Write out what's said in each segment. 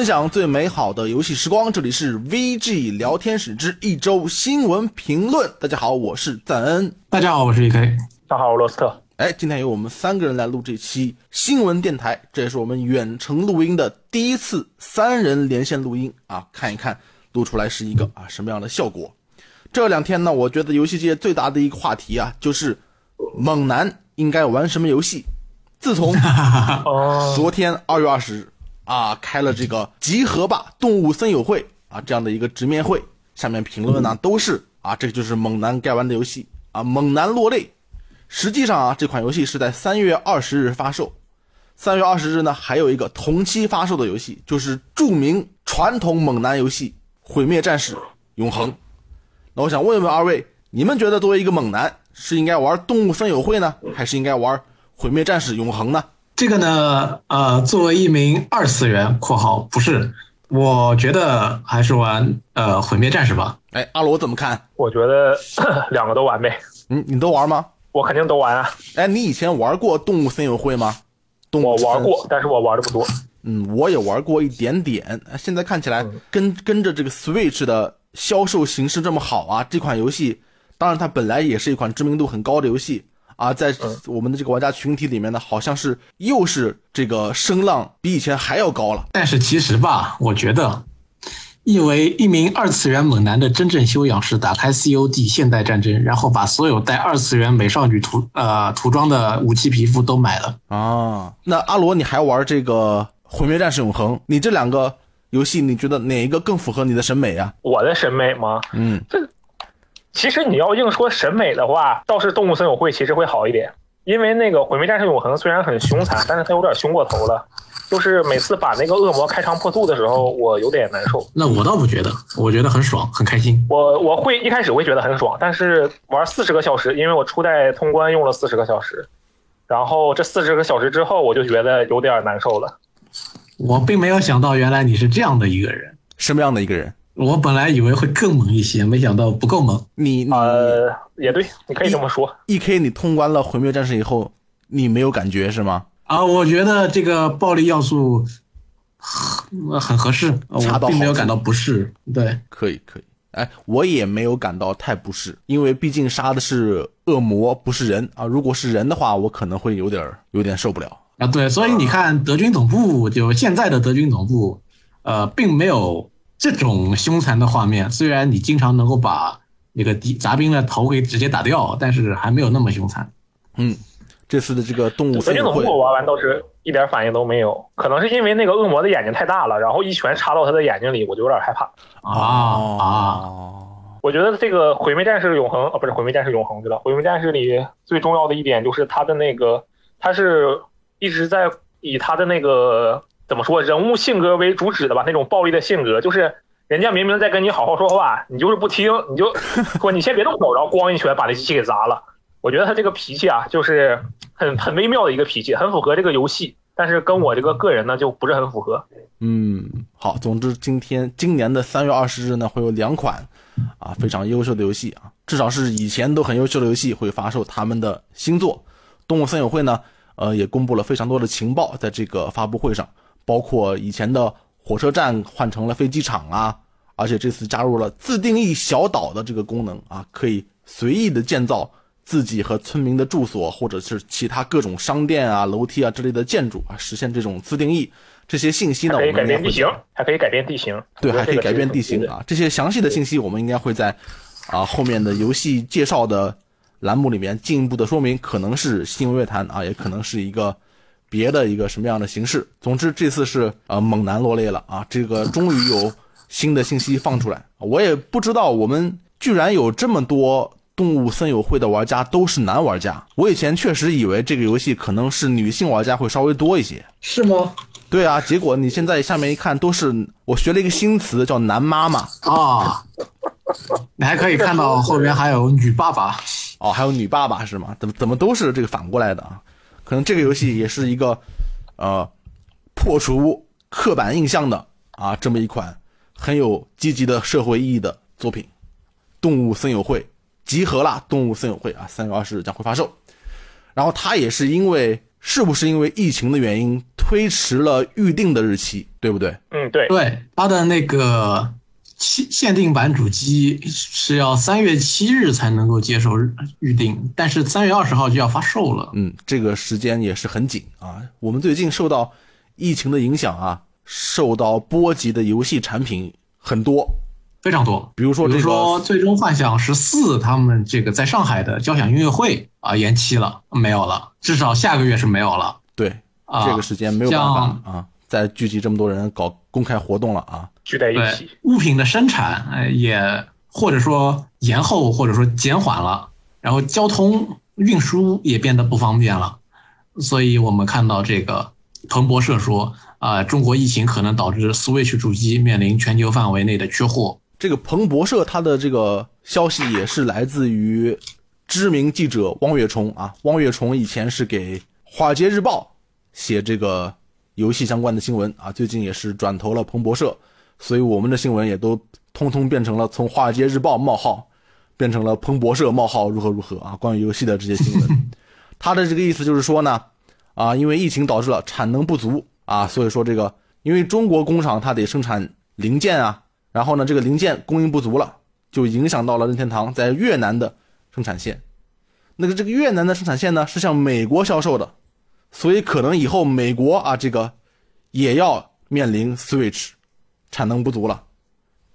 分享最美好的游戏时光，这里是 VG 聊天室之一周新闻评论。大家好，我是赞恩。大家好，我是 EK。大家好，我罗斯特。哎，今天由我们三个人来录这期新闻电台，这也是我们远程录音的第一次三人连线录音啊，看一看录出来是一个啊什么样的效果。这两天呢，我觉得游戏界最大的一个话题啊，就是猛男应该玩什么游戏。自从 昨天二月二十日。啊，开了这个集合吧动物森友会啊，这样的一个直面会，下面评论呢都是啊，这就是猛男该玩的游戏啊，猛男落泪。实际上啊，这款游戏是在三月二十日发售，三月二十日呢还有一个同期发售的游戏，就是著名传统猛男游戏《毁灭战士永恒》。那我想问问二位，你们觉得作为一个猛男，是应该玩动物森友会呢，还是应该玩《毁灭战士永恒》呢？这个呢，呃，作为一名二次元（括号不是），我觉得还是玩呃毁灭战士吧。哎，阿罗怎么看？我觉得 两个都玩呗。你，你都玩吗？我肯定都玩啊。哎，你以前玩过动物森友会吗？我玩过，但是我玩的不多。嗯，我也玩过一点点。现在看起来跟跟着这个 Switch 的销售形势这么好啊，这款游戏，当然它本来也是一款知名度很高的游戏。啊，在我们的这个玩家群体里面呢，好像是又是这个声浪比以前还要高了。但是其实吧，我觉得，因为一名二次元猛男的真正修养是打开 COD 现代战争，然后把所有带二次元美少女涂呃涂装的武器皮肤都买了啊。那阿罗，你还玩这个毁灭战士永恒？你这两个游戏，你觉得哪一个更符合你的审美啊？我的审美吗？嗯，这。其实你要硬说审美的话，倒是《动物森友会》其实会好一点，因为那个《毁灭战士永恒》虽然很凶残，但是它有点凶过头了。就是每次把那个恶魔开肠破肚的时候，我有点难受。那我倒不觉得，我觉得很爽，很开心。我我会一开始会觉得很爽，但是玩四十个小时，因为我初代通关用了四十个小时，然后这四十个小时之后，我就觉得有点难受了。我并没有想到，原来你是这样的一个人，什么样的一个人？我本来以为会更猛一些，没想到不够猛。你呃，也对，你可以这么说。E K，你通关了毁灭战士以后，你没有感觉是吗？啊，我觉得这个暴力要素很很合适，我并没有感到不适。对，可以可以。哎，我也没有感到太不适，因为毕竟杀的是恶魔，不是人啊。如果是人的话，我可能会有点有点受不了啊。对，所以你看德军总部，就现在的德军总部，呃，并没有。这种凶残的画面，虽然你经常能够把那个敌杂兵的头给直接打掉，但是还没有那么凶残。嗯，这次的这个动物森友会，我玩完倒是一点反应都没有，可能是因为那个恶魔的眼睛太大了，然后一拳插到他的眼睛里，我就有点害怕。啊啊！我觉得这个毁灭战士永恒啊，不是毁灭战士永恒，知道？毁灭战士里最重要的一点就是他的那个，他是一直在以他的那个。怎么说人物性格为主旨的吧？那种暴力的性格，就是人家明明在跟你好好说话，你就是不听，你就 说你先别动手，然后咣一拳把那机器给砸了。我觉得他这个脾气啊，就是很很微妙的一个脾气，很符合这个游戏，但是跟我这个个人呢就不是很符合。嗯，好，总之今天今年的三月二十日呢会有两款啊非常优秀的游戏啊，至少是以前都很优秀的游戏会发售他们的新作。动物森友会呢，呃也公布了非常多的情报在这个发布会上。包括以前的火车站换成了飞机场啊，而且这次加入了自定义小岛的这个功能啊，可以随意的建造自己和村民的住所，或者是其他各种商店啊、楼梯啊之类的建筑啊，实现这种自定义。这些信息呢，我们改变地形，还可以改变地形。对，还可以改变地形啊。这些详细的信息，我们应该会在啊后面的游戏介绍的栏目里面进一步的说明，可能是新闻乐坛啊，也可能是一个。别的一个什么样的形式？总之这次是呃猛男落泪了啊！这个终于有新的信息放出来，我也不知道我们居然有这么多动物森友会的玩家都是男玩家。我以前确实以为这个游戏可能是女性玩家会稍微多一些，是吗？对啊，结果你现在下面一看，都是我学了一个新词叫男妈妈啊！你还可以看到后边还有女爸爸哦，还有女爸爸是吗？怎么怎么都是这个反过来的啊？可能这个游戏也是一个，呃，破除刻板印象的啊，这么一款很有积极的社会意义的作品，《动物森友会》集合了，《动物森友会》啊，三月二十日将会发售。然后它也是因为是不是因为疫情的原因推迟了预定的日期，对不对？嗯，对，对，它的那个限限定版主机是要三月七日才能够接受预定，但是三月二十号就要发售了。嗯，这个时间也是很紧啊。我们最近受到疫情的影响啊，受到波及的游戏产品很多，非常多，比如说这个比如说《最终幻想十四》，他们这个在上海的交响音乐会啊延期了，没有了，至少下个月是没有了对啊。这个时间没有办法像啊，再聚集这么多人搞公开活动了啊。聚在一起。物品的生产，呃，也或者说延后或者说减缓了，然后交通运输也变得不方便了，所以我们看到这个彭博社说，啊、中国疫情可能导致 Switch 主机面临全球范围内的缺货。这个彭博社它的这个消息也是来自于知名记者汪月冲啊。汪月冲以前是给《华尔街日报》写这个游戏相关的新闻啊，最近也是转投了彭博社，所以我们的新闻也都通通变成了从《华尔街日报》冒号变成了彭博社冒号如何如何啊，关于游戏的这些新闻。他的这个意思就是说呢，啊，因为疫情导致了产能不足啊，所以说这个因为中国工厂它得生产零件啊，然后呢，这个零件供应不足了，就影响到了任天堂在越南的生产线。那个这个越南的生产线呢是向美国销售的，所以可能以后美国啊这个也要面临 Switch 产能不足了，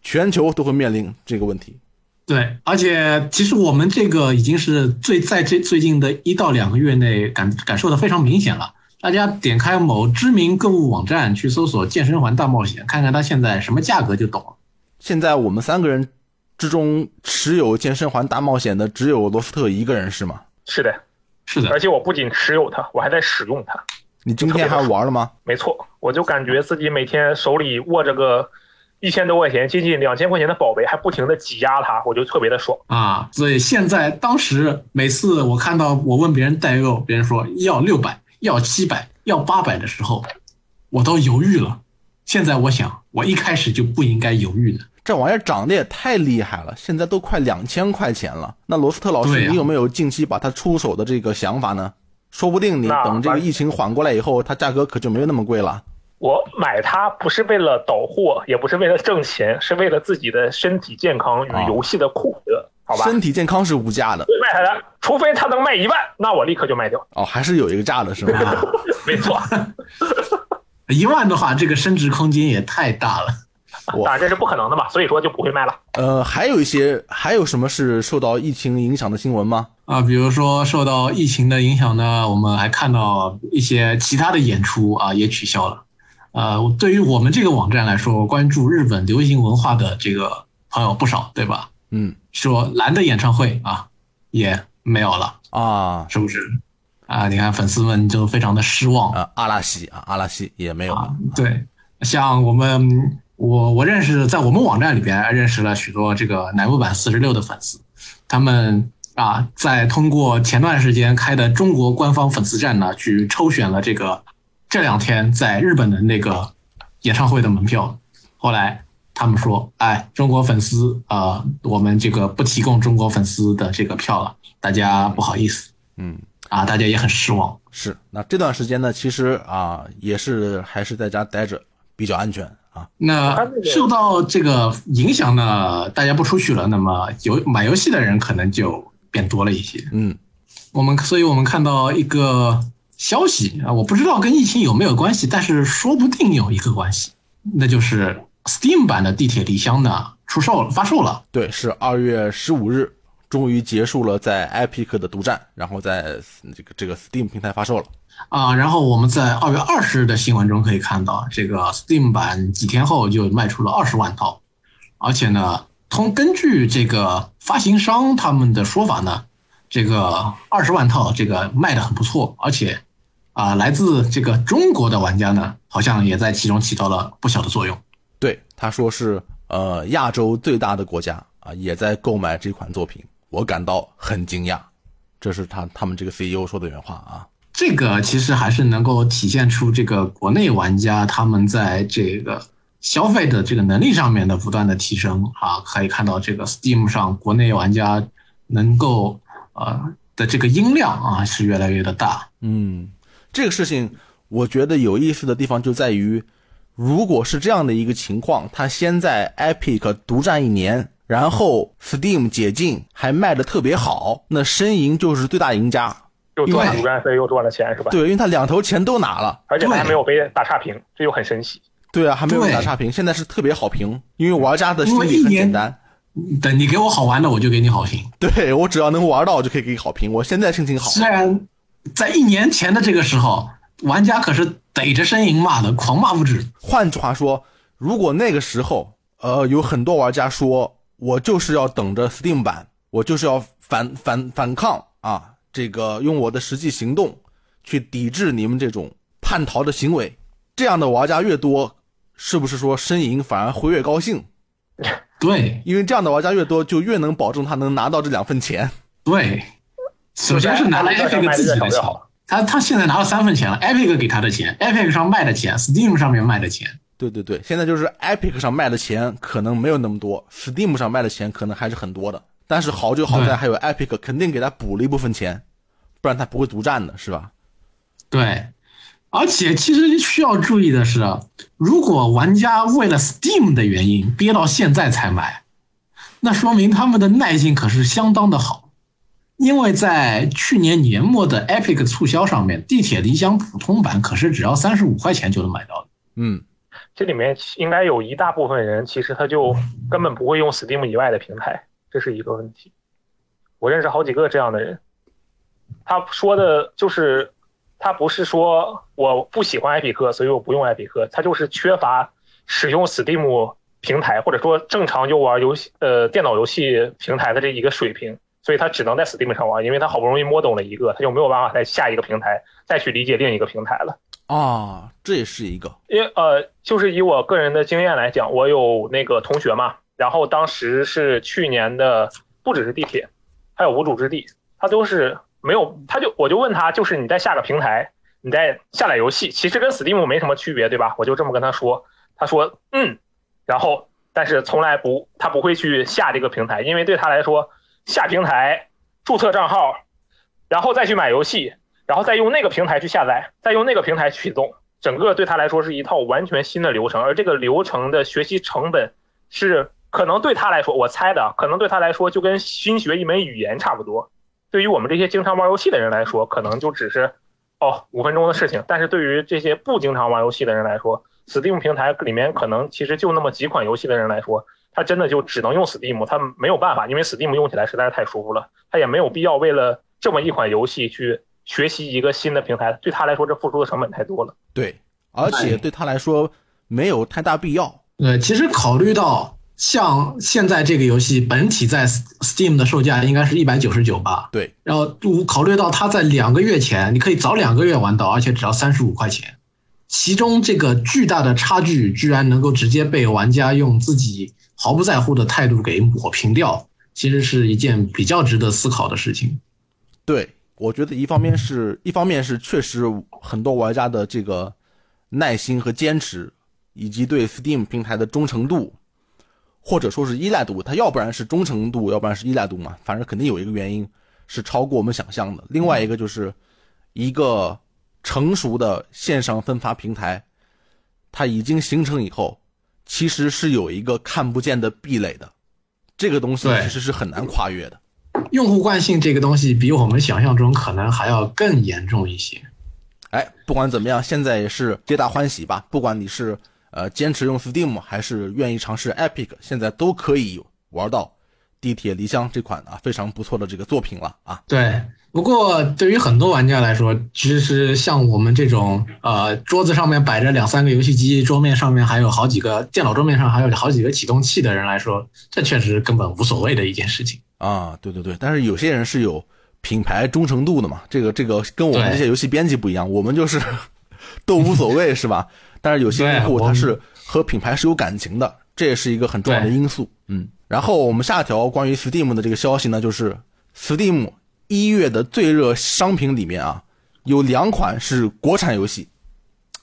全球都会面临这个问题。对，而且其实我们这个已经是最在这最近的一到两个月内感感受的非常明显了。大家点开某知名购物网站去搜索“健身环大冒险”，看看它现在什么价格就懂了。现在我们三个人之中持有健身环大冒险的只有罗斯特一个人是吗？是的，是的而，且我不仅持有它，我还在使用它。你今天还玩了吗？没错，我就感觉自己每天手里握着个一千多块钱、接近两千块钱的宝贝，还不停的挤压它，我就特别的爽。啊，所以现在当时每次我看到我问别人代购，别人说要六百、要七百、要八百的时候，我都犹豫了。现在我想，我一开始就不应该犹豫的。这玩意儿涨得也太厉害了，现在都快两千块钱了。那罗斯特老师，你有没有近期把它出手的这个想法呢？说不定你等这个疫情缓过来以后，它价格可就没有那么贵了。我买它不是为了倒货，也不是为了挣钱，是为了自己的身体健康与哦游戏的快乐，好吧？身体健康是无价的会卖它的，除非它能卖一万，那我立刻就卖掉。哦，还是有一个价的是吗？没错，一万的话，这个升值空间也太大了。我当然这是不可能的嘛，所以说就不会卖了。呃，还有一些，还有什么是受到疫情影响的新闻吗？啊，比如说受到疫情的影响呢，我们还看到一些其他的演出啊也取消了。呃，对于我们这个网站来说，关注日本流行文化的这个朋友不少，对吧？嗯说蓝的演唱会啊也没有了，啊是不是？啊，你看粉丝们就非常的失望啊，阿拉西啊，阿拉西也没有了。啊。对，像我们我我认识在我们网站里边认识了许多这个乃木坂四十六的粉丝，他们啊在通过前段时间开的中国官方粉丝站呢，去抽选了这个这两天在日本的那个演唱会的门票，后来。他们说：“哎，中国粉丝啊、呃我们这个不提供中国粉丝的这个票了，大家不好意思嗯，啊，大家也很失望。是。那这段时间呢，其实啊，也是还是在家待着比较安全啊。那受到这个影响呢，大家不出去了，那么游买游戏的人可能就变多了一些。嗯我们所以我们看到一个消息啊，我不知道跟疫情有没有关系，但是说不定有一个关系，那就是 Steam 版的地铁离乡呢出售了，发售了。对，是二月十五日，终于结束了在 Epic 的独占，然后在这个这个 Steam 平台发售了。啊，然后我们在二月二十日的新闻中可以看到，这个 Steam 版几天后就卖出了二十万套，而且呢，通根据这个发行商他们的说法呢，这个二十万套这个卖的很不错，而且啊，来自这个中国的玩家呢，好像也在其中起到了不小的作用。对，他说是呃亚洲最大的国家啊，也在购买这款作品，我感到很惊讶。这是他他们这个 CEO 说的原话啊。这个其实还是能够体现出这个国内玩家他们在这个消费的这个能力上面的不断的提升啊，可以看到这个 Steam 上国内玩家能够呃的这个音量啊是越来越的大。嗯，这个事情我觉得有意思的地方就在于，如果是这样的一个情况，他先在 Epic 独占一年，然后 Steam 解禁还卖的特别好，那申银就是最大赢家。又赚因为独占费，又赚了钱，是吧？对，因为他两头钱都拿了。而且他还没有被打差评，这就很神奇。对啊，还没有对打差评，现在是特别好评，因为玩家的心理很简单。等你给我好玩的，我就给你好评。对我只要能玩到，我就可以给你好评。我现在心情好，虽然在一年前的这个时候，玩家可是逮着呻吟骂的，狂骂不止。换句话说，如果那个时候，呃，有很多玩家说，我就是要等着 Steam 版，我就是要反反反抗啊，这个用我的实际行动去抵制你们这种叛逃的行为，这样的玩家越多，是不是说呻吟反而会越高兴？对因为这样的玩家越多，就越能保证他能拿到这两份钱。对，首先是拿了 Epic 自己的钱，他他现在拿了三份钱了，Epic 给他的钱，Epic 上卖的钱，Steam 上面卖的钱。对对对，现在就是 Epic 上卖的钱可能没有那么多，Steam 上卖的钱可能还是很多的。但是好就好在还有 Epic 肯定给他补了一部分钱，不然他不会独占的，是吧？对，而且其实需要注意的是，啊如果玩家为了 Steam 的原因憋到现在才买，那说明他们的耐性可是相当的好。因为在去年年末的 Epic 促销上面，《地铁理想》普通版可是只要三十五块钱就能买到的。嗯，这里面应该有一大部分人，其实他就根本不会用 Steam 以外的平台，这是一个问题。我认识好几个这样的人，他说的就是，他不是说我不喜欢艾比克，所以我不用艾比克，他就是缺乏使用 Steam 平台或者说正常游玩游戏呃电脑游戏平台的这一个水平，所以他只能在 Steam 上玩，因为他好不容易摸懂了一个，他就没有办法在下一个平台再去理解另一个平台了。啊，这也是一个，因为呃，就是以我个人的经验来讲，我有那个同学嘛，然后当时是去年的，不只是地铁，还有无主之地，他都是没有，他就我就问他，就是你在下个平台，你在下载游戏，其实跟 Steam 没什么区别，对吧？我就这么跟他说，他说嗯，然后但是从来不，他不会去下这个平台，因为对他来说，下平台注册账号，然后再去买游戏，然后再用那个平台去下载，再用那个平台去启动，整个对他来说是一套完全新的流程，而这个流程的学习成本是可能对他来说，我猜的，可能对他来说就跟新学一门语言差不多。对于我们这些经常玩游戏的人来说，可能就只是哦五分钟的事情，但是对于这些不经常玩游戏的人来说，Steam 平台里面可能其实就那么几款游戏的人来说，他真的就只能用 Steam，他没有办法，因为 Steam 用起来实在是太舒服了，他也没有必要为了这么一款游戏去学习一个新的平台，对他来说这付出的成本太多了。对，而且对他来说没有太大必要。呃，其实考虑到像现在这个游戏本体在 Steam 的售价应该是一百九十九吧，对，然后考虑到它在两个月前你可以早两个月玩到，而且只要三十五块钱，其中这个巨大的差距居然能够直接被玩家用自己毫不在乎的态度给抹平掉，其实是一件比较值得思考的事情。对，我觉得一方面是一方面是确实很多玩家的这个耐心和坚持，以及对 Steam 平台的忠诚度，或者说是依赖度，它要不然是忠诚度，要不然是依赖度嘛，反正肯定有一个原因是超过我们想象的。另外一个就是一个成熟的线上分发平台，它已经形成以后，其实是有一个看不见的壁垒的，这个东西其实是很难跨越的。用户惯性这个东西比我们想象中可能还要更严重一些。哎，不管怎么样，现在也是皆大欢喜吧。不管你是呃坚持用 Steam，还是愿意尝试 Epic，现在都可以玩到《地铁离乡》这款啊非常不错的这个作品了啊。对，不过对于很多玩家来说，其实像我们这种呃桌子上面摆着两三个游戏机，桌面上面还有好几个电脑桌面上还有好几个启动器的人来说，这确实根本无所谓的一件事情。啊，对对对，但是有些人是有品牌忠诚度的嘛，这个这个跟我们这些游戏编辑不一样，我们就是 都无所谓是吧？但是有些用户他是和品牌是有感情的，这也是一个很重要的因素。嗯，然后我们下一条关于 Steam 的这个消息呢，就是 Steam 一月的最热商品里面啊，有两款是国产游戏，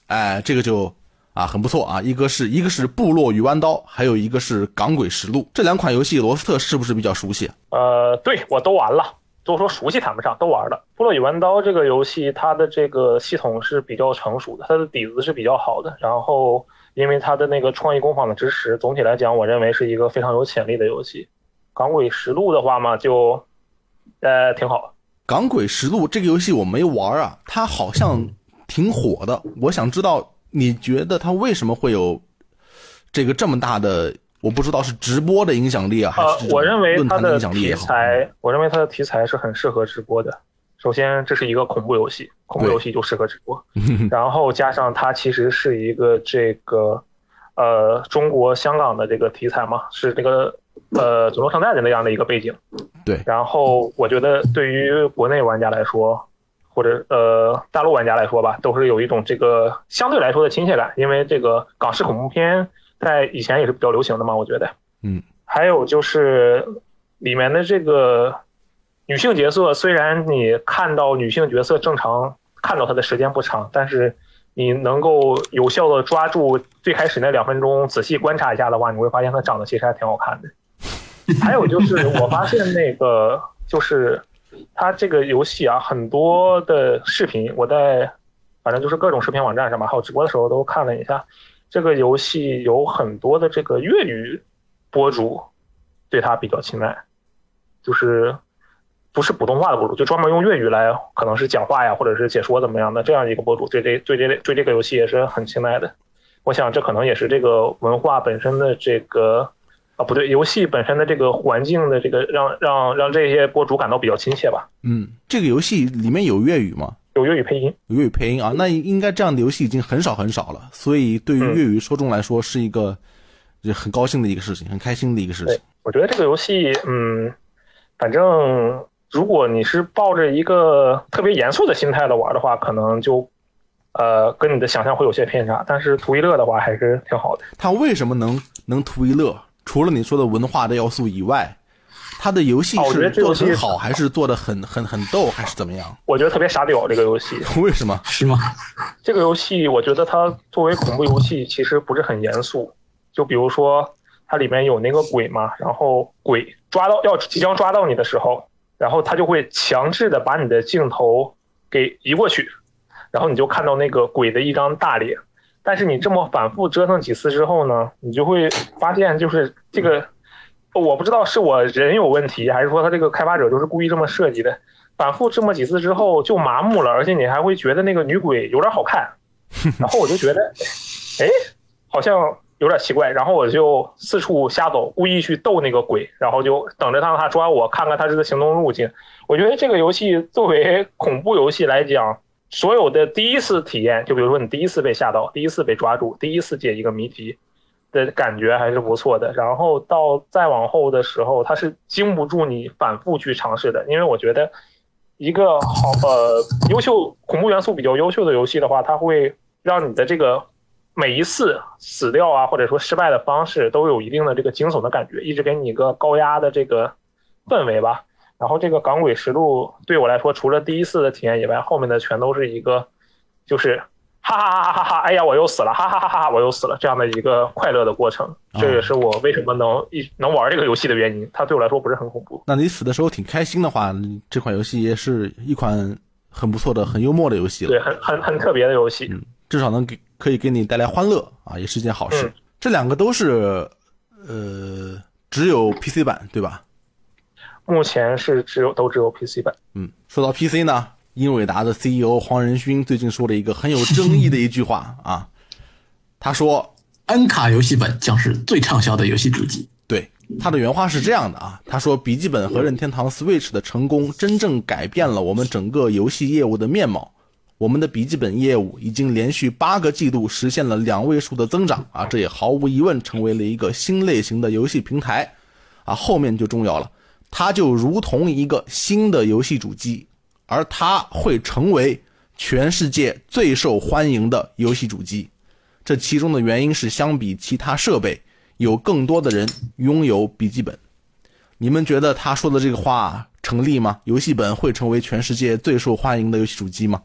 哎，这个就啊很不错啊，一个是一个是《部落与弯刀》，还有一个是《港轨实录》。这两款游戏罗斯特是不是比较熟悉？呃，对我都玩了，都说熟悉谈不上，都玩了。《部落与弯刀》这个游戏，它的这个系统是比较成熟的，它的底子是比较好的。然后，因为它的那个创意工坊的支持，总体来讲，我认为是一个非常有潜力的游戏。《港轨实录》的话嘛，就呃挺好。《港轨实录》这个游戏我没玩啊，它好像挺火的。我想知道，你觉得它为什么会有这个这么大的？我不知道是直播的影响力啊，还是我认为它的题材，我认为它的题材是很适合直播的。首先，这是一个恐怖游戏，恐怖游戏就适合直播。然后加上它其实是一个这个呃中国香港的这个题材嘛，是这个呃祖宗上代的那样的一个背景。对。然后我觉得对于国内玩家来说，或者呃大陆玩家来说吧，都是有一种这个相对来说的亲切感，因为这个港式恐怖片。在以前也是比较流行的嘛，我觉得，嗯，还有就是里面的这个女性角色，虽然你看到女性角色正常看到她的时间不长，但是你能够有效的抓住最开始那两分钟，仔细观察一下的话，你会发现她长得其实还挺好看的。还有就是我发现那个就是它这个游戏啊，很多的视频我在反正就是各种视频网站上吧，还有直播的时候都看了一下。这个游戏有很多的这个粤语博主对它比较青睐，就是不是普通话的博主，就专门用粤语来可能是讲话呀，或者是解说怎么样的这样一个博主，对这对这对这个游戏也是很青睐的。我想这可能也是这个文化本身的这个啊不对，游戏本身的这个环境的这个让让让这些博主感到比较亲切吧。嗯，这个游戏里面有粤语吗？有粤语配音，有粤语配音啊，那应该这样的游戏已经很少很少了，所以对于粤语受众来说是一个很高兴的一个事情，很开心的一个事情。我觉得这个游戏，嗯，反正如果你是抱着一个特别严肃的心态的玩的话，可能就呃跟你的想象会有些偏差，但是图一乐的话还是挺好的。它为什么能能图一乐？除了你说的文化的要素以外。它的游戏是做的很好，还是做的很很很逗，还是怎么样？我觉得特别傻屌这个游戏。为什么？是吗？这个游戏我觉得它作为恐怖游戏，其实不是很严肃。就比如说，它里面有那个鬼嘛，然后鬼抓到要即将抓到你的时候，然后他就会强制的把你的镜头给移过去，然后你就看到那个鬼的一张大脸。但是你这么反复折腾几次之后呢，你就会发现就是这个。我不知道是我人有问题，还是说他这个开发者就是故意这么设计的。反复这么几次之后就麻木了，而且你还会觉得那个女鬼有点好看。然后我就觉得，哎，好像有点奇怪。然后我就四处瞎走，故意去逗那个鬼，然后就等着让他抓我，看看他这个行动路径。我觉得这个游戏作为恐怖游戏来讲，所有的第一次体验，就比如说你第一次被吓到，第一次被抓住，第一次解一个谜题。的感觉还是不错的，然后到再往后的时候，它是经不住你反复去尝试的，因为我觉得一个好呃优秀恐怖元素比较优秀的游戏的话，它会让你的这个每一次死掉啊，或者说失败的方式都有一定的这个惊悚的感觉，一直给你一个高压的这个氛围吧。然后这个《港轨实录》对我来说，除了第一次的体验以外，后面的全都是一个就是。哈哈哈哈哈哈！哎呀，我又死了！哈哈哈哈哈！我又死了！这样的一个快乐的过程，这也是我为什么能一能玩这个游戏的原因。它对我来说不是很恐怖。那你死的时候挺开心的话，这款游戏也是一款很不错的、很幽默的游戏了。对，很很很特别的游戏。嗯，至少能给可以给你带来欢乐啊，也是一件好事。这两个都是呃只有 PC 版对吧？目前是只有都只有 PC 版。嗯，说到 PC 呢？英伟达的 CEO 黄仁勋最近说了一个很有争议的一句话啊，他说：“N 卡游戏本将是最畅销的游戏主机。”对，他的原话是这样的啊，他说：“笔记本和任天堂 Switch 的成功真正改变了我们整个游戏业务的面貌。我们的笔记本业务已经连续八个季度实现了两位数的增长啊，这也毫无疑问成为了一个新类型的游戏平台啊。后面就重要了，它就如同一个新的游戏主机。”而它会成为全世界最受欢迎的游戏主机，这其中的原因是相比其他设备，有更多的人拥有笔记本。你们觉得他说的这个话成立吗？游戏本会成为全世界最受欢迎的游戏主机吗？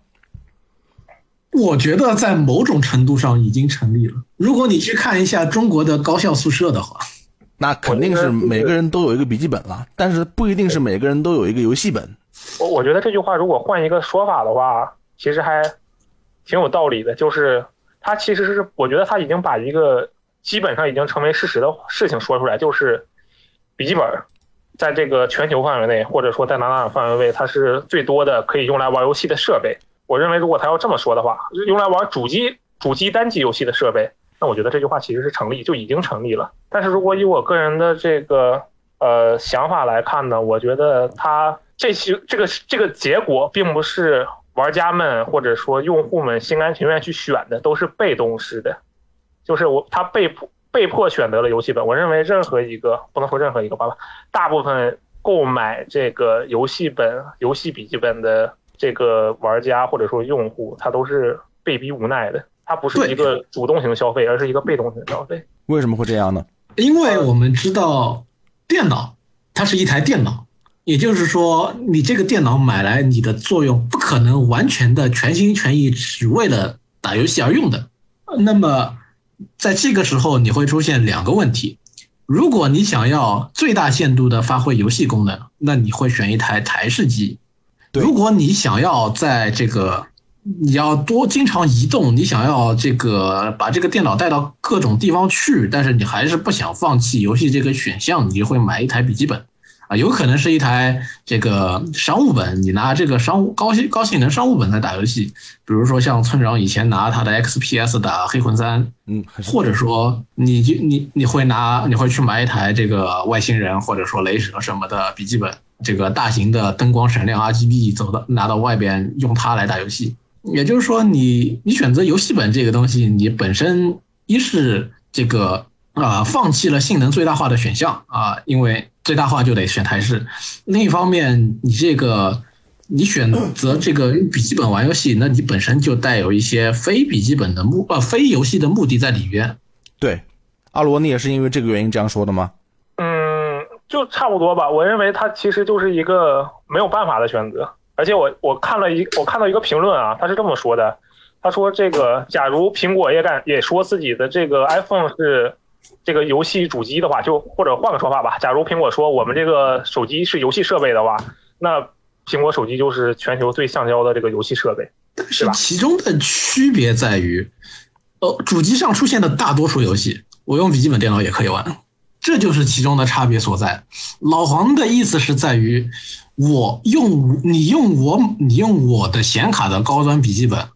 我觉得在某种程度上已经成立了。如果你去看一下中国的高校宿舍的话，那肯定是每个人都有一个笔记本了，但是不一定是每个人都有一个游戏本。我我觉得这句话如果换一个说法的话，其实还挺有道理的。就是他其实是，我觉得他已经把一个基本上已经成为事实的事情说出来，就是笔记本在这个全球范围内，或者说在哪哪范围内，它是最多的可以用来玩游戏的设备。我认为，如果他要这么说的话，用来玩主机主机单机游戏的设备，那我觉得这句话其实是成立，就已经成立了。但是如果以我个人的这个呃想法来看呢，我觉得他这些这个这个结果并不是玩家们或者说用户们心甘情愿去选的，都是被动式的，就是我他被迫被迫选择了游戏本。我认为任何一个不能说任何一个吧，大部分购买这个游戏本、游戏笔记本的。这个玩家或者说用户，他都是被逼无奈的，他不是一个主动型消费，而是一个被动型消费。为什么会这样呢？因为我们知道，电脑它是一台电脑，也就是说，你这个电脑买来，你的作用不可能完全的全心全意只为了打游戏而用的。那么，在这个时候，你会出现两个问题：如果你想要最大限度的发挥游戏功能，那你会选一台台式机。如果你想要在这个，你要多经常移动，你想要这个把这个电脑带到各种地方去，但是你还是不想放弃游戏这个选项，你就会买一台笔记本，啊，有可能是一台这个商务本，你拿这个商务高性高性能商务本来打游戏，比如说像村长以前拿他的 XPS 打黑魂三，嗯，或者说你就你你会拿你会去买一台这个外星人或者说雷蛇什么的笔记本。这个大型的灯光闪亮 RGB 走到拿到外边用它来打游戏，也就是说，你你选择游戏本这个东西，你本身一是这个啊放弃了性能最大化的选项啊，因为最大化就得选台式；另一方面，你这个你选择这个用笔记本玩游戏，那你本身就带有一些非笔记本的目呃非游戏的目的在里边。对，阿罗，你也是因为这个原因这样说的吗？嗯就差不多吧，我认为它其实就是一个没有办法的选择。而且我我看了一我看到一个评论啊，他是这么说的，他说这个假如苹果也敢也说自己的这个 iPhone 是这个游戏主机的话，就或者换个说法吧，假如苹果说我们这个手机是游戏设备的话，那苹果手机就是全球最橡胶的这个游戏设备，是其中的区别在于，呃，主机上出现的大多数游戏，我用笔记本电脑也可以玩。这就是其中的差别所在。老黄的意思是在于，我用你用我你用我的显卡的高端笔记本，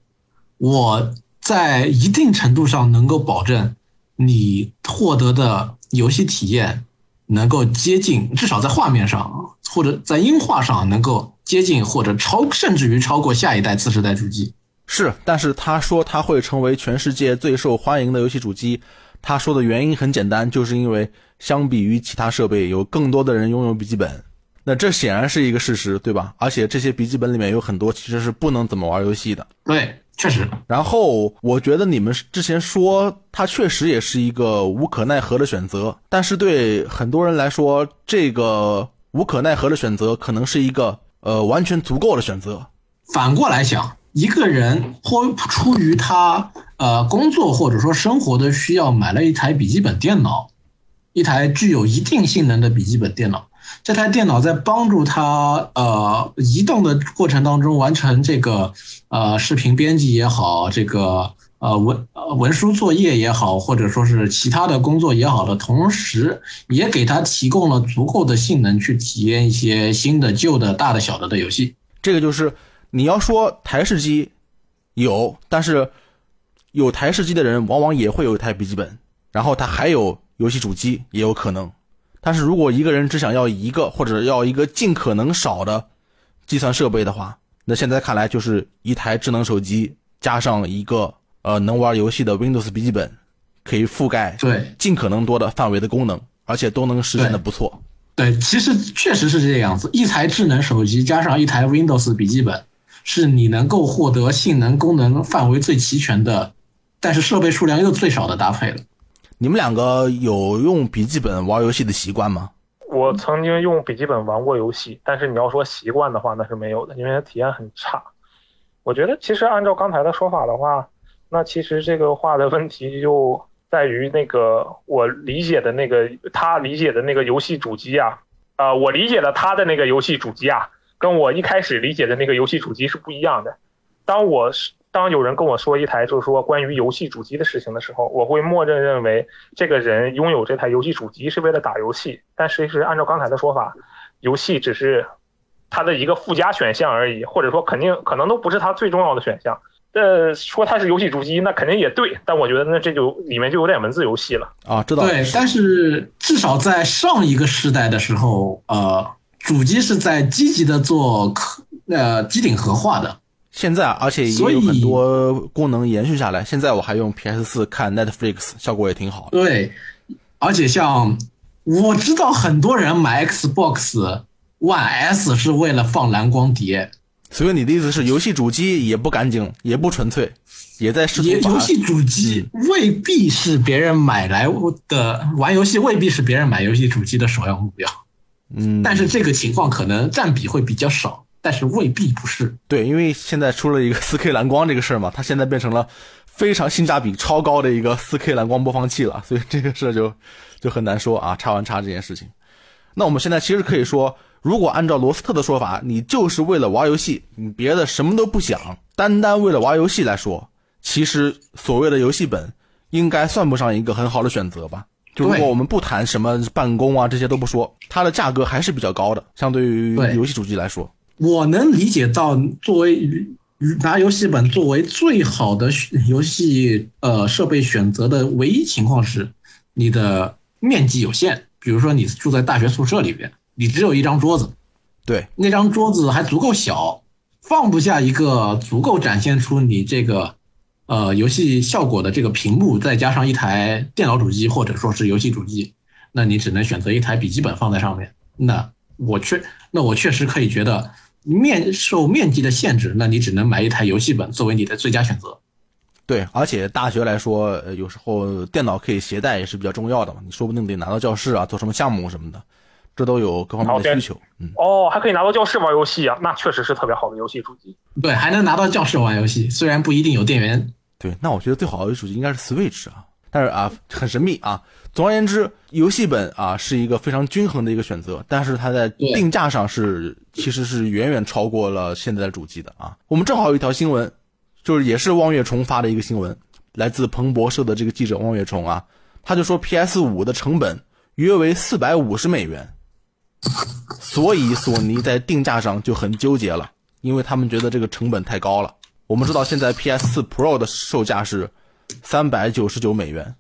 我在一定程度上能够保证你获得的游戏体验能够接近，至少在画面上或者在音画上能够接近或者超，甚至于超过下一代次世代主机。是，但是他说他会成为全世界最受欢迎的游戏主机。他说的原因很简单，就是因为相比于其他设备，有更多的人拥有笔记本。那这显然是一个事实，对吧？而且这些笔记本里面有很多其实是不能怎么玩游戏的。对，确实。然后我觉得你们之前说它确实也是一个无可奈何的选择，但是对很多人来说，这个无可奈何的选择可能是一个呃完全足够的选择。反过来想。一个人或出于他呃工作或者说生活的需要，买了一台笔记本电脑，一台具有一定性能的笔记本电脑。这台电脑在帮助他呃移动的过程当中完成这个呃视频编辑也好，这个呃文文书作业也好，或者说是其他的工作也好的同时，也给他提供了足够的性能去体验一些新的、旧的、大的、小的的游戏。这个就是。你要说台式机有，但是有台式机的人往往也会有一台笔记本，然后他还有游戏主机也有可能。但是如果一个人只想要一个或者要一个尽可能少的计算设备的话，那现在看来就是一台智能手机加上一个呃能玩游戏的 Windows 笔记本，可以覆盖对尽可能多的范围的功能，而且都能实现的不错。对，其实确实是这个样子，一台智能手机加上一台 Windows 笔记本。是你能够获得性能、功能范围最齐全的，但是设备数量又最少的搭配了。你们两个有用笔记本玩游戏的习惯吗？我曾经用笔记本玩过游戏，但是你要说习惯的话，那是没有的，因为体验很差。我觉得其实按照刚才的说法的话，那其实这个话的问题就在于那个我理解的那个他理解的那个游戏主机啊，啊，我理解了他的那个游戏主机啊。跟我一开始理解的那个游戏主机是不一样的。当我是当有人跟我说一台就是说关于游戏主机的事情的时候，我会默认认为这个人拥有这台游戏主机是为了打游戏，但其实按照刚才的说法，游戏只是他的一个附加选项而已，或者说肯定可能都不是他最重要的选项。呃，说它是游戏主机，那肯定也对，但我觉得那这就里面就有点文字游戏了。啊，知道对，但是至少在上一个时代的时候，呃，主机是在积极的做科呃机顶盒化的。现在而且也有很多功能延续下来。现在我还用 PS 四看 Netflix，效果也挺好的。对，而且像我知道很多人买 Xbox One S 是为了放蓝光碟，所以你的意思是，游戏主机也不干净，也不纯粹，也在试游戏主机未必是别人买来的玩游戏，未必是别人买游戏主机的首要目标。嗯，但是这个情况可能占比会比较少，但是未必不是。对，因为现在出了一个 4K 蓝光这个事儿嘛，它现在变成了非常性价比超高的一个 4K 蓝光播放器了，所以这个事儿就就很难说啊，插完插这件事情。那我们现在其实可以说，如果按照罗斯特的说法，你就是为了玩游戏，你别的什么都不想，单单为了玩游戏来说，其实所谓的游戏本应该算不上一个很好的选择吧。就如果我们不谈什么办公啊这些都不说，它的价格还是比较高的，相对于游戏主机来说。我能理解到，作为拿游戏本作为最好的游戏呃设备选择的唯一情况是，你的面积有限。比如说你住在大学宿舍里边，你只有一张桌子，对，那张桌子还足够小，放不下一个足够展现出你这个呃游戏效果的这个屏幕，再加上一台电脑主机或者说是游戏主机，那你只能选择一台笔记本放在上面。那我确那我确实可以觉得面受面积的限制，那你只能买一台游戏本作为你的最佳选择。对，而且大学来说，呃，有时候电脑可以携带也是比较重要的嘛，你说不定得拿到教室啊，做什么项目什么的，这都有各方面的需求。嗯，哦，还可以拿到教室玩游戏啊，那确实是特别好的游戏主机。对，还能拿到教室玩游戏，虽然不一定有电源。对，那我觉得最好的主机应该是 Switch 啊，但是啊，很神秘啊。总而言之，游戏本啊是一个非常均衡的一个选择，但是它在定价上是其实是远远超过了现在的主机的啊。我们正好有一条新闻，就是也是望月虫发的一个新闻，来自彭博社的这个记者望月虫啊，他就说 PS 五的成本约为四百五十美元，所以索尼在定价上就很纠结了，因为他们觉得这个成本太高了。我们知道现在 PS 四 Pro 的售价是三百九十九美元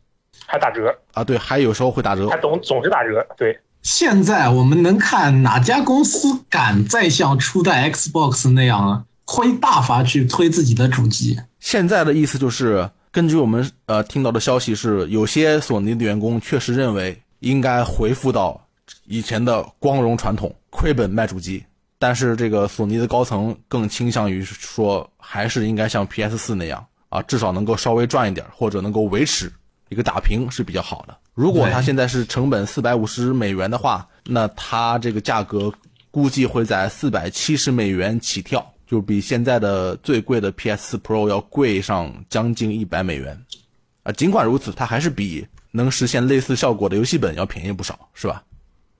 还打折，啊，对，还有时候会打折还。总总是打折。对，现在我们能看哪家公司敢再像初代 Xbox 那样挥大发去推自己的主机？现在的意思就是，根据我们呃听到的消息是，有些索尼的员工确实认为应该回复到以前的光荣传统，亏本卖主机。但是这个索尼的高层更倾向于说，还是应该像 PS 四那样啊，至少能够稍微赚一点，或者能够维持一个打平是比较好的。如果它现在是成本四百五十美元的话，那它这个价格估计会在四百七十美元起跳，就比现在的最贵的 PS 4 Pro 要贵上将近一百美元。啊，尽管如此，它还是比能实现类似效果的游戏本要便宜不少，是吧？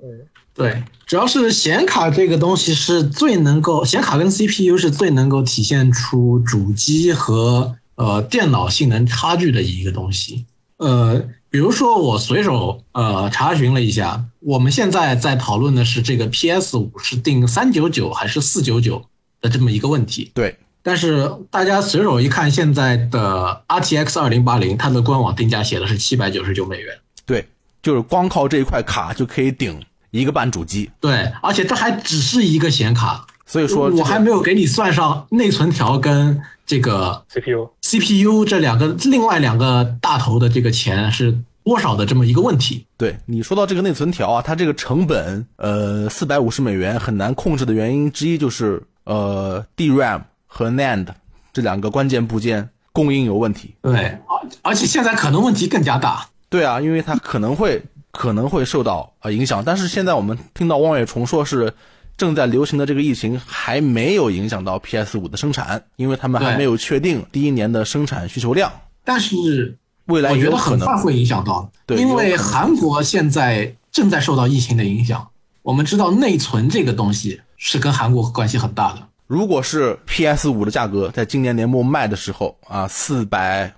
嗯，对，主要是显卡这个东西是最能够，显卡跟 CPU 是最能够体现出主机和呃电脑性能差距的一个东西。呃，比如说我随手呃查询了一下，我们现在在讨论的是这个 PS 五是定三九九还是四九九的这么一个问题。对，但是大家随手一看，现在的 RTX 二零八零，它的官网定价写的是七百九十九美元。对，就是光靠这一块卡就可以顶一个半主机。对，而且这还只是一个显卡，所以说、这个我还没有给你算上内存条跟这个 CPU CPU 这两个另外两个大头的这个钱是多少的这么一个问题。对你说到这个内存条啊，它这个成本，呃，四百五十美元很难控制的原因之一就是，呃，DRAM 和 NAND 这两个关键部件供应有问题。对，而而且现在可能问题更加大。对啊，因为它可能会可能会受到呃影响，但是现在我们听到望月虫说是正在流行的这个疫情还没有影响到 PS 五的生产，因为他们还没有确定第一年的生产需求量，但是未来我觉得很快会影响到，对因为韩国现在正在受到疫情的影响。我们知道内存这个东西是跟韩国关系很大的。如果是 PS 五的价格在今年年末卖的时候啊，四百，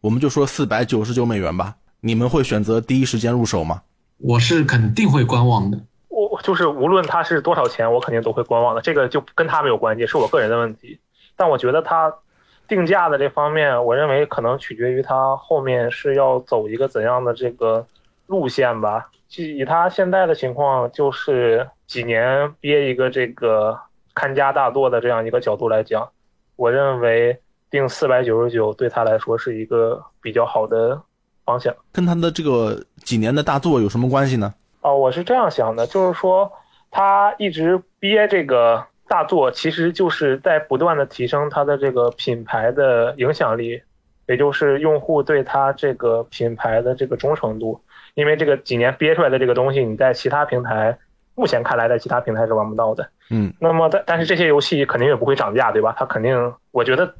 我们就说四百九十九美元吧，你们会选择第一时间入手吗？我是肯定会观望的。就是无论它是多少钱，我肯定都会观望的。这个就跟他没有关系，是我个人的问题。但我觉得它定价的这方面，我认为可能取决于它后面是要走一个怎样的这个路线吧。以它现在的情况，就是几年憋一个这个看家大作的这样一个角度来讲，我认为定四百九十九对他来说是一个比较好的方向。跟他的这个几年的大作有什么关系呢？哦，我是这样想的，就是说他一直憋这个大作，其实就是在不断的提升他的这个品牌的影响力，也就是用户对他这个品牌的这个忠诚度。因为这个几年憋出来的这个东西，你在其他平台目前看来，在其他平台是玩不到的。嗯，那么但但是这些游戏肯定也不会涨价，对吧？它肯定，我觉得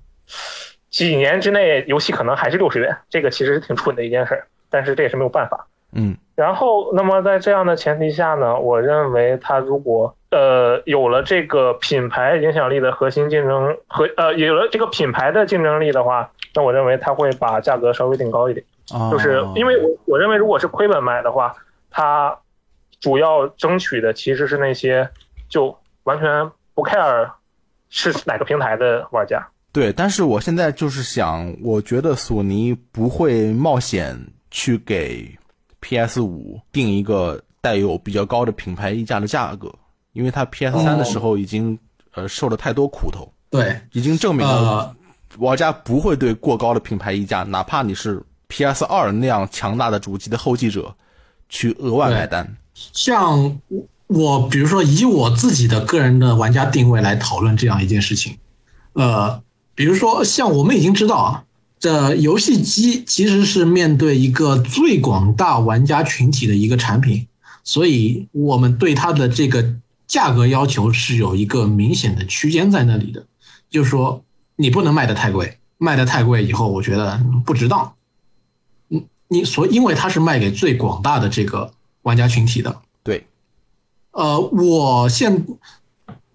几年之内游戏可能还是六十元，这个其实是挺蠢的一件事儿，但是这也是没有办法。嗯，然后那么在这样的前提下呢，我认为它如果呃有了这个品牌影响力的核心竞争和呃有了这个品牌的竞争力的话，那我认为它会把价格稍微定高一点。就是因为我我认为，如果是亏本卖的话，它主要争取的其实是那些就完全不 care 是哪个平台的玩家。对，但是我现在就是想，我觉得索尼不会冒险去给 PS 五定一个带有比较高的品牌溢价的价格，因为它 PS 三的时候已经呃受了太多苦头，对，已经证明了玩家不会对过高的品牌溢价，哪怕你是。P.S. 二那样强大的主机的后继者，去额外买单。像我，比如说以我自己的个人的玩家定位来讨论这样一件事情，呃，比如说像我们已经知道啊，这游戏机其实是面对一个最广大玩家群体的一个产品，所以我们对它的这个价格要求是有一个明显的区间在那里的，就是说你不能卖的太贵，卖的太贵以后，我觉得不值当。嗯你所因为它是卖给最广大的这个玩家群体的，对，呃，我现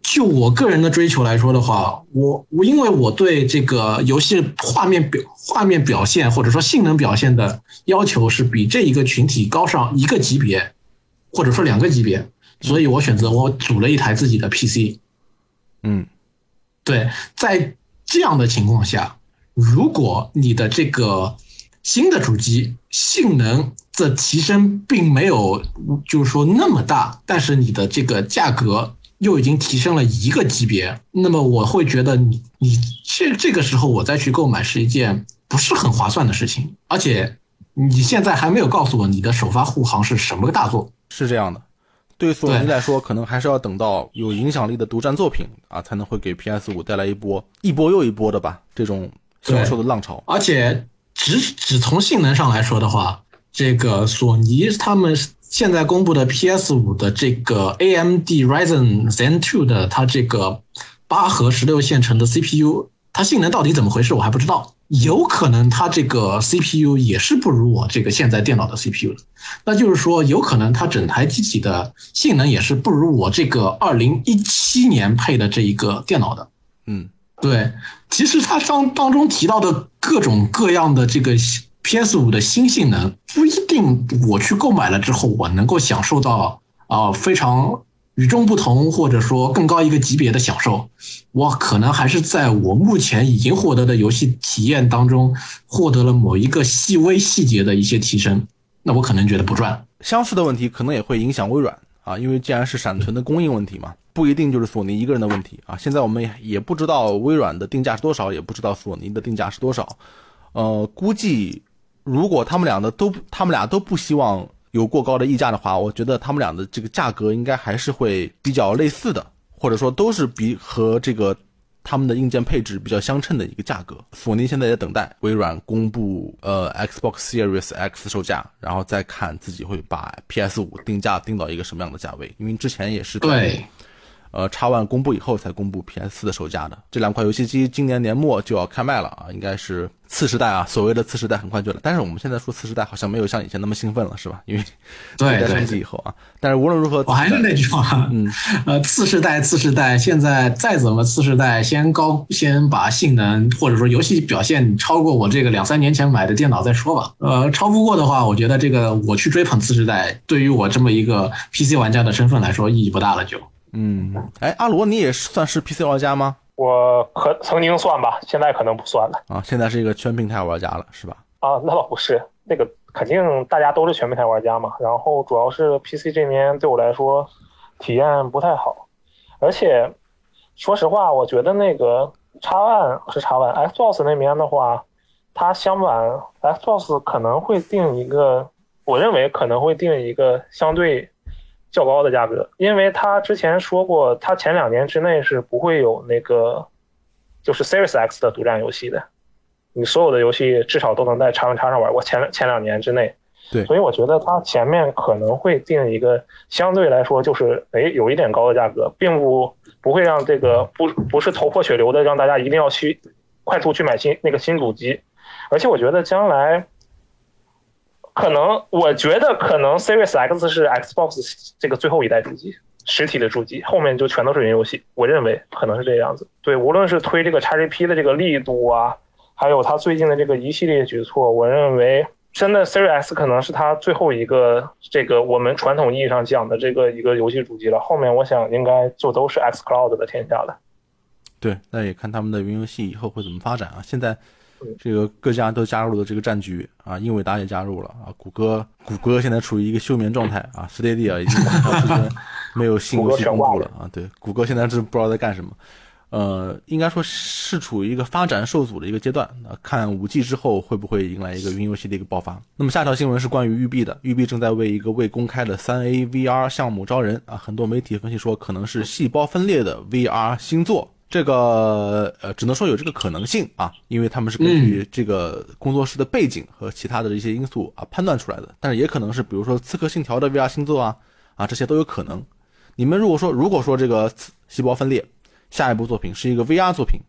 就我个人的追求来说的话，我我因为我对这个游戏画面表画面表现或者说性能表现的要求是比这一个群体高上一个级别，或者说两个级别，所以我选择我组了一台自己的 PC，嗯，对，在这样的情况下，如果你的这个。新的主机性能的提升并没有，就是说那么大，但是你的这个价格又已经提升了一个级别，那么我会觉得你你这这个时候我再去购买是一件不是很划算的事情，而且你现在还没有告诉我你的首发护航是什么个大作，是这样的，对索尼来说，可能还是要等到有影响力的独占作品啊，才能会给 PS 五带来一波一波又一波的吧这种销售的浪潮，而且。只只从性能上来说的话，这个索尼他们现在公布的 PS 五的这个 AMD Ryzen Zen 2的它这个八核十六线程的 CPU，它性能到底怎么回事我还不知道，有可能它这个 CPU 也是不如我这个现在电脑的 CPU 的，那就是说有可能它整台机体的性能也是不如我这个二零一七年配的这一个电脑的，嗯。对，其实它当当中提到的各种各样的这个 PS 五的新性能，不一定我去购买了之后，我能够享受到啊非常与众不同，或者说更高一个级别的享受。我可能还是在我目前已经获得的游戏体验当中，获得了某一个细微细节的一些提升，那我可能觉得不赚。相似的问题可能也会影响微软啊，因为既然是闪存的供应问题嘛。不一定就是索尼一个人的问题啊！现在我们也不知道微软的定价是多少，也不知道索尼的定价是多少。呃，估计如果他们俩的都，他们俩都不希望有过高的溢价的话，我觉得他们俩的这个价格应该还是会比较类似的，或者说都是比和这个他们的硬件配置比较相称的一个价格。索尼现在在等待微软公布呃 Xbox Series X 售价，然后再看自己会把 PS 五定价定到一个什么样的价位，因为之前也是对。呃叉 One 公布以后才公布 PS 四的售价的。这两款游戏机今年年末就要开卖了啊，应该是次时代啊，所谓的次时代很快就来。但是我们现在说次时代好像没有像以前那么兴奋了，是吧？因为 对代升级以后啊，但是无论如何，我还是那句话，嗯，呃，次世代，次世代，现在再怎么次世代，先高，先把性能或者说游戏表现超过我这个两三年前买的电脑再说吧。呃，超不过的话，我觉得这个我去追捧次世代，对于我这么一个 PC 玩家的身份来说，意义不大了就。嗯，哎，阿罗，你也算是 PC 玩家吗？我可曾经算吧，现在可能不算了。啊，现在是一个全平台玩家了，是吧？啊，那倒不是，那个肯定大家都是全平台玩家嘛。然后主要是 PC 这边对我来说体验不太好，而且说实话，我觉得那个叉 One 是叉 One，Xbox 那边的话，它相反，Xbox 可能会定一个，我认为可能会定一个相对较高的价格，因为他之前说过，他前两年之内是不会有那个就是 Series X 的独占游戏的。你所有的游戏至少都能在叉 One 叉上玩过，前前两年之内。对所以我觉得他前面可能会定一个相对来说就是哎有一点高的价格，并不不会让这个不不是头破血流的让大家一定要去快速去买新那个新主机，而且我觉得将来可能我觉得可能 Series X 是 Xbox 这个最后一代主机。实体的主机后面就全都是云游戏，我认为可能是这样子。对，无论是推这个 XGP 的这个力度啊，还有它最近的这个一系列举措，我认为真的 Series X 可能是它最后一个这个我们传统意义上讲的这个一个游戏主机了。后面我想应该就都是 X Cloud 的天下了。对，那也看他们的云游戏以后会怎么发展啊。现在这个各家都加入了这个战局啊，英伟达也加入了啊，谷歌谷歌现在处于一个休眠状态啊，Stadia 已经很长时间没有新游戏公布了啊。对，谷歌现在是不知道在干什么。呃，应该说是处于一个发展受阻的一个阶段。啊看五 G 之后会不会迎来一个云游戏的一个爆发？那么下条新闻是关于育碧的，育碧正在为一个未公开的三 A VR 项目招人啊。很多媒体分析说可能是细胞分裂的 VR 新作。这个呃，只能说有这个可能性啊，因为他们是根据这个工作室的背景和其他的一些因素啊判断出来的。但是也可能是比如说《刺客信条》的 VR 星座啊啊，这些都有可能。你们如果说如果说这个细胞分裂下一部作品是一个 VR 作品，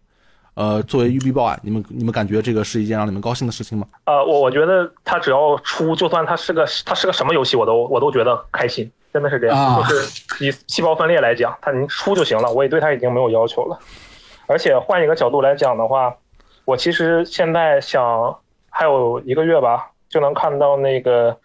呃，作为育碧报案，你们你们感觉这个是一件让你们高兴的事情吗？呃，我我觉得它只要出，就算它是个它是个什么游戏，我都我都觉得开心，真的是这样。啊就是以细胞分裂来讲，它能出就行了，我也对它已经没有要求了。而且换一个角度来讲的话，我其实现在想还有一个月吧，就能看到那个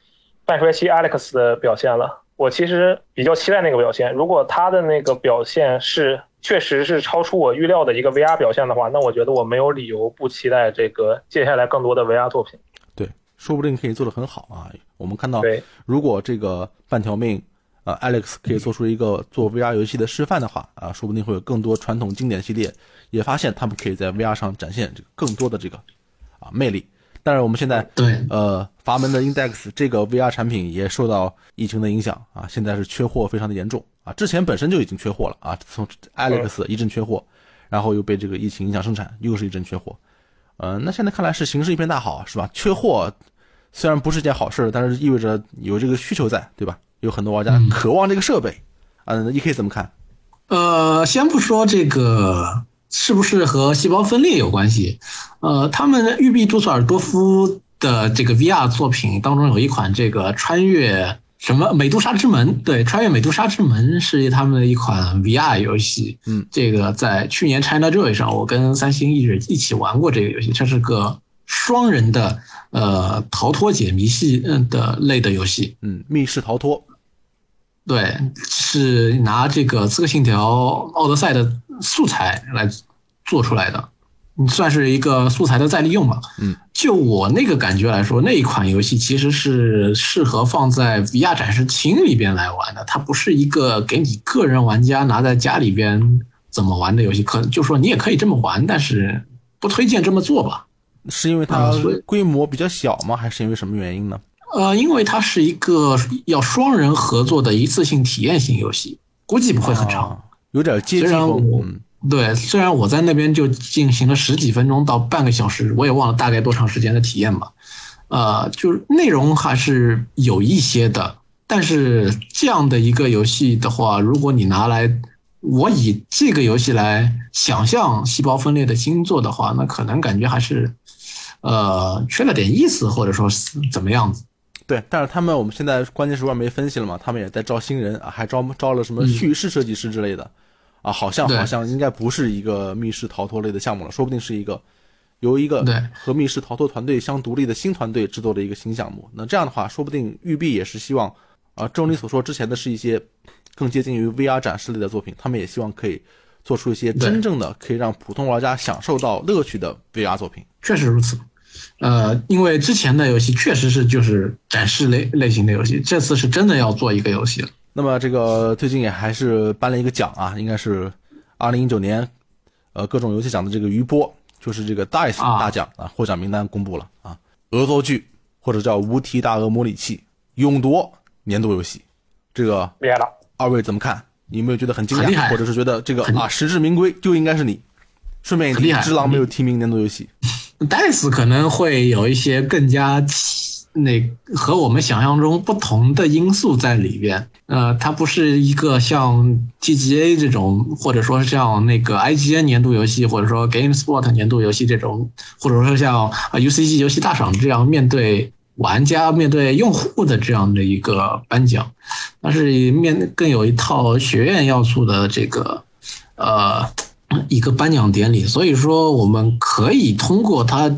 半衰期 Alex 的表现了。我其实比较期待那个表现，如果他的那个表现是确实是超出我预料的一个 VR 表现的话，那我觉得我没有理由不期待这个接下来更多的 VR 作品。对，说不定可以做得很好啊。我们看到，对，如果这个半条命啊、呃、Alex 可以做出一个做 VR 游戏的示范的话啊，说不定会有更多传统经典系列也发现他们可以在 VR 上展现这个更多的这个啊魅力。但是我们现在对，呃，阀门的 Index 这个 VR 产品也受到疫情的影响啊，现在是缺货非常的严重啊。之前本身就已经缺货了啊，从 Alex 一阵缺货，然后又被这个疫情影响生产，又是一阵缺货。呃，那现在看来是形势一片大好，是吧？缺货虽然不是件好事，但是意味着有这个需求在，对吧？有很多玩家渴望这个设备。嗯、e K 怎么看？呃，先不说这个是不是和细胞分裂有关系，呃，他们育碧杜塞尔多夫的这个 VR 作品当中有一款这个穿越什么美杜莎之门，对，穿越美杜莎之门是他们的一款 VR 游戏。嗯，这个在去年 China Joy 上，我跟三星一直一起玩过这个游戏，这是个双人的呃逃脱解谜系嗯的类的游戏。嗯，密室逃脱。对，是拿这个《刺客信条：奥德赛》的素材来做出来的，你算是一个素材的再利用吧。嗯，就我那个感觉来说，那一款游戏其实是适合放在 VR 展示厅里边来玩的，它不是一个给你个人玩家拿在家里边怎么玩的游戏。可就说你也可以这么玩，但是不推荐这么做吧。是因为它规模比较小吗？还是因为什么原因呢？呃，因为它是一个要双人合作的一次性体验型游戏，估计不会很长。啊有点接近虽然。我嗯对，虽然我在那边就进行了十几分钟到半个小时，我也忘了大概多长时间的体验吧。呃，就是内容还是有一些的，但是这样的一个游戏的话，如果你拿来我以这个游戏来想象细胞分裂的星座的话，那可能感觉还是，呃，缺了点意思，或者说是怎么样子。对，但是他们我们现在关键是外媒分析了嘛，他们也在招新人啊，还招招了什么叙事设计师之类的，啊，好像好像应该不是一个密室逃脱类的项目了，说不定是一个由一个对和密室逃脱团队相独立的新团队制作的一个新项目。那这样的话，说不定育碧也是希望，啊，正如你所说，之前的是一些更接近于 VR 展示类的作品，他们也希望可以做出一些真正的可以让普通玩家享受到乐趣的 VR 作品。确实如此。呃，因为之前的游戏确实是就是展示类类型的游戏，这次是真的要做一个游戏了。那么这个最近也还是颁了一个奖啊，应该是二零一九年，呃，各种游戏奖的这个余波，就是这个 DICE 啊大奖啊，获奖名单公布了啊，恶作剧或者叫无题大鹅模拟器勇夺年度游戏，这个厉害了。二位怎么看？你有没有觉得很惊讶，或者是觉得这个啊实至名归就应该是你？顺便一只狼没有提名年度游戏，DICE 可能会有一些更加那和我们想象中不同的因素在里边。呃，它不是一个像 TGA 这种，或者说像那个 IGN 年度游戏，或者说 GameSpot 年度游戏这种，或者说像 UCG 游戏大赏这样面对玩家、面对用户的这样的一个颁奖，它是面更有一套学院要素的这个呃一个颁奖典礼，所以说我们可以通过他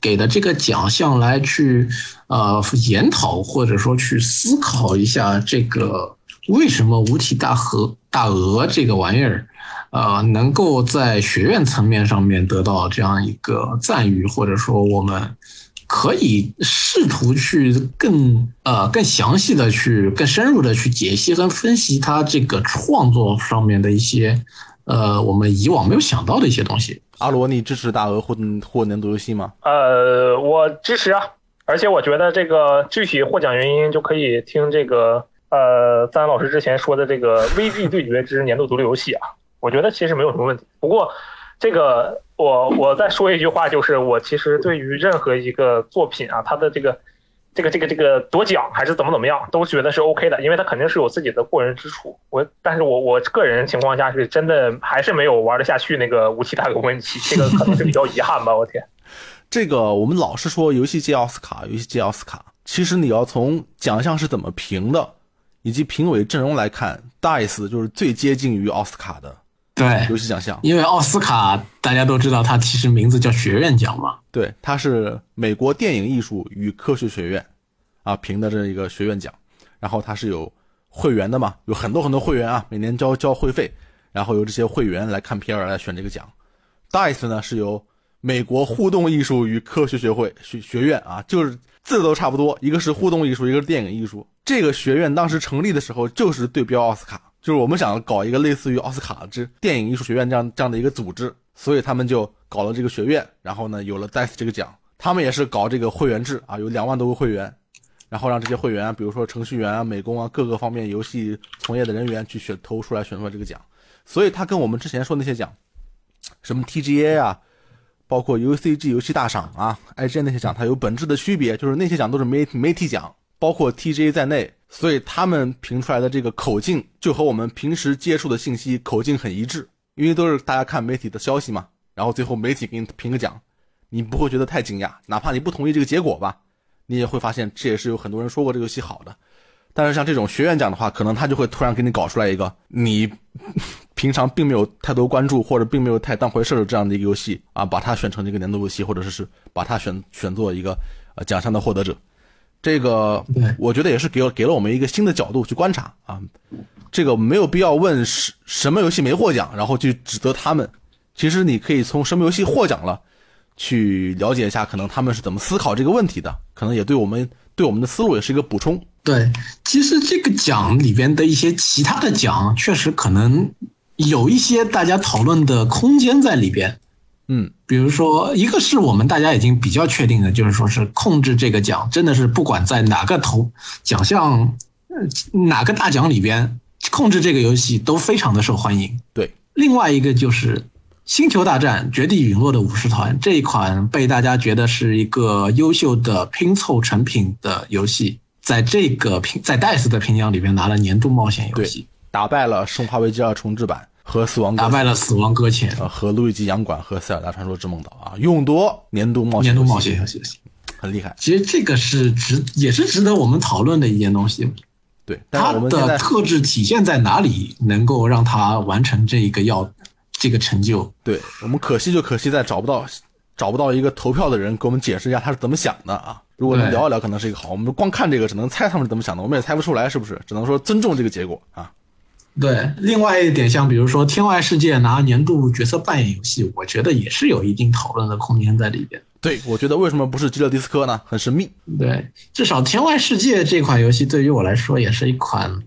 给的这个奖项来去呃研讨或者说去思考一下这个为什么无题大和大鹅这个玩意儿。呃，能够在学院层面上面得到这样一个赞誉，或者说我们可以试图去更呃更详细的去更深入的去解析和分析他这个创作上面的一些呃我们以往没有想到的一些东西。阿罗，你支持大鹅获获年度游戏吗？呃，我支持啊，而且我觉得这个具体获奖原因就可以听这个呃赞恩老师之前说的这个 VG 对决之年度独立游戏啊，我觉得其实没有什么问题。不过这个我我再说一句话，就是我其实对于任何一个作品啊，它的这个这个这个这个夺奖还是怎么怎么样，都觉得是 OK 的，因为他肯定是有自己的过人之处。我但是我我个人情况下是真的还是没有玩得下去那个无期大狗问题，这个可能是比较遗憾吧，我天。这个我们老是说游戏界奥斯卡，游戏界奥斯卡，其实你要从奖项是怎么评的，以及评委阵容来看，DICE 就是最接近于奥斯卡的对游戏奖项。因为奥斯卡大家都知道，它其实名字叫学院奖嘛。对，它是美国电影艺术与科学学院啊评的这一个学院奖，然后它是有会员的嘛，有很多很多会员啊，每年交交会费，然后由这些会员来看片儿来选这个奖。DICE 呢是由美国互动艺术与科学学会学学院啊，就是字都差不多，一个是互动艺术，一个是电影艺术。这个学院当时成立的时候就是对标奥斯卡，就是我们想搞一个类似于奥斯卡之电影艺术学院这样这样的一个组织，所以他们就搞了这个学院，然后呢有了 DICE 这个奖。他们也是搞这个会员制啊，有两万多个会员，然后让这些会员，比如说程序员啊、美工啊各个方面游戏从业的人员去选投出来选出来这个奖。所以它跟我们之前说那些奖，什么 TGA 啊，包括 UCG 游戏大赏啊、I G 那些奖，它有本质的区别，就是那些奖都是媒媒体奖，包括 TGA 在内，所以他们评出来的这个口径就和我们平时接触的信息口径很一致，因为都是大家看媒体的消息嘛，然后最后媒体给你评个奖，你不会觉得太惊讶，哪怕你不同意这个结果吧，你也会发现这也是有很多人说过这个游戏好的。但是像这种学院奖的话，可能他就会突然给你搞出来一个你 平常并没有太多关注或者并没有太当回事的这样的一个游戏啊，把它选成一个年度游戏，或者是是把它选选做一个呃奖项的获得者。这个我觉得也是给了给了我们一个新的角度去观察啊。这个没有必要问什什么游戏没获奖，然后去指责他们。其实你可以从什么游戏获奖了，去了解一下，可能他们是怎么思考这个问题的，可能也对我们对我们的思路也是一个补充。对，其实这个奖里边的一些其他的奖，确实可能有一些大家讨论的空间在里边。嗯，比如说，一个是我们大家已经比较确定的，就是说是控制这个奖，真的是不管在哪个头奖项、呃哪个大奖里边，控制这个游戏都非常的受欢迎。对，另外一个就是《星球大战：绝地陨落的武士团》这一款被大家觉得是一个优秀的拼凑成品的游戏，在这个评在 DICE 的评奖里边拿了年度冒险游戏。打败了《生化危机二》重置版和死亡打败了死亡搁浅，呃和路易吉洋馆和塞尔达传说之梦岛啊，勇夺年度冒险年度冒险游戏。很厉害。其实这个是值，也是值得我们讨论的一件东西。对，但它的特质体现在哪里，能够让它完成这一个要这个成就？对我们可惜就可惜在找不到找不到一个投票的人给我们解释一下他是怎么想的啊。如果能聊一聊，可能是一个好。我们光看这个，只能猜他们是怎么想的，我们也猜不出来，是不是？只能说尊重这个结果啊。对，另外一点，像比如说《天外世界》拿年度角色扮演游戏，我觉得也是有一定讨论的空间在里边。对，我觉得为什么不是基勒迪斯科呢？很神秘。对，至少《天外世界》这款游戏对于我来说也是一款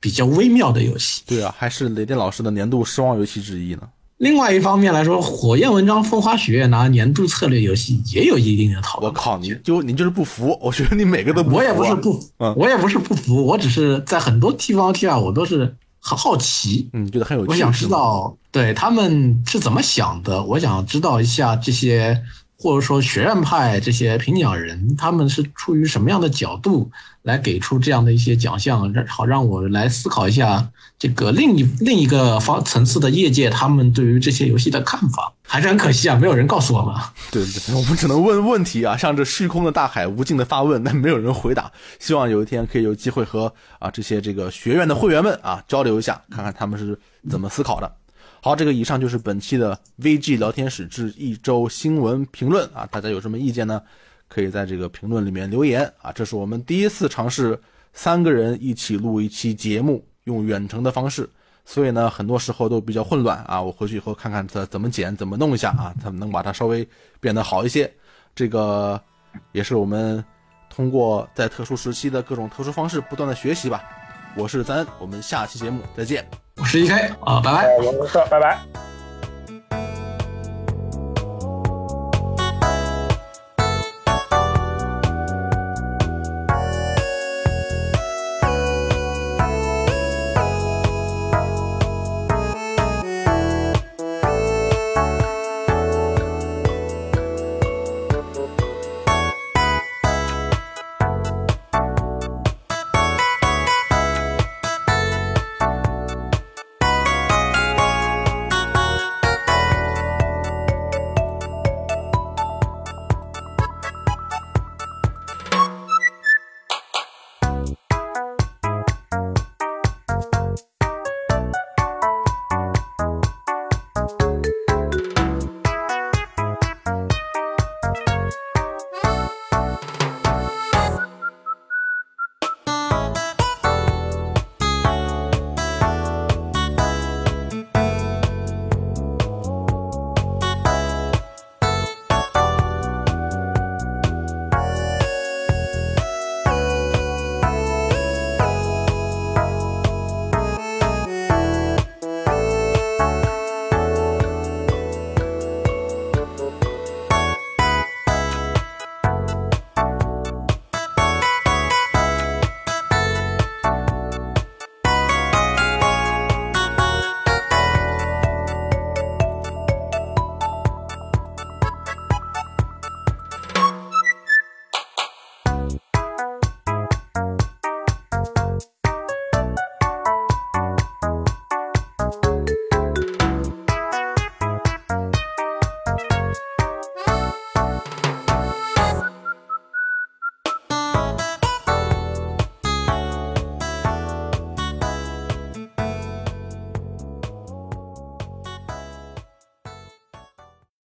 比较微妙的游戏。对啊，还是雷电老师的年度失望游戏之一呢。另外一方面来说，《火焰文章风花雪月》拿年度策略游戏也有一定的讨论。我靠，你就你就是不服，我觉得你每个都不服、啊。我也不是不服，嗯我也不是不服，我只是在很多地方听啊，我都是很好奇，嗯，觉得很有趣。我想知道对他们是怎么想的，我想知道一下这些或者说学院派这些评奖人，他们是出于什么样的角度来给出这样的一些奖项，让好让我来思考一下这个另一另一个方层次的业界他们对于这些游戏的看法。还是很可惜啊，没有人告诉我们。对对对，我们只能问问题啊，向着虚空的大海无尽的发问，但没有人回答。希望有一天可以有机会和啊这些这个学院的会员们啊交流一下，看看他们是怎么思考的。好，这个以上就是本期的 VG 聊天室之一周新闻评论啊，大家有什么意见呢？可以在这个评论里面留言啊。这是我们第一次尝试三个人一起录一期节目，用远程的方式。所以呢，很多时候都比较混乱啊。我回去以后看看它怎么剪，怎么弄一下啊，他们能把它稍微变得好一些。这个也是我们通过在特殊时期的各种特殊方式不断的学习吧。我是赞恩，我们下期节目再见。我是 ek 啊拜拜。我们撤拜拜。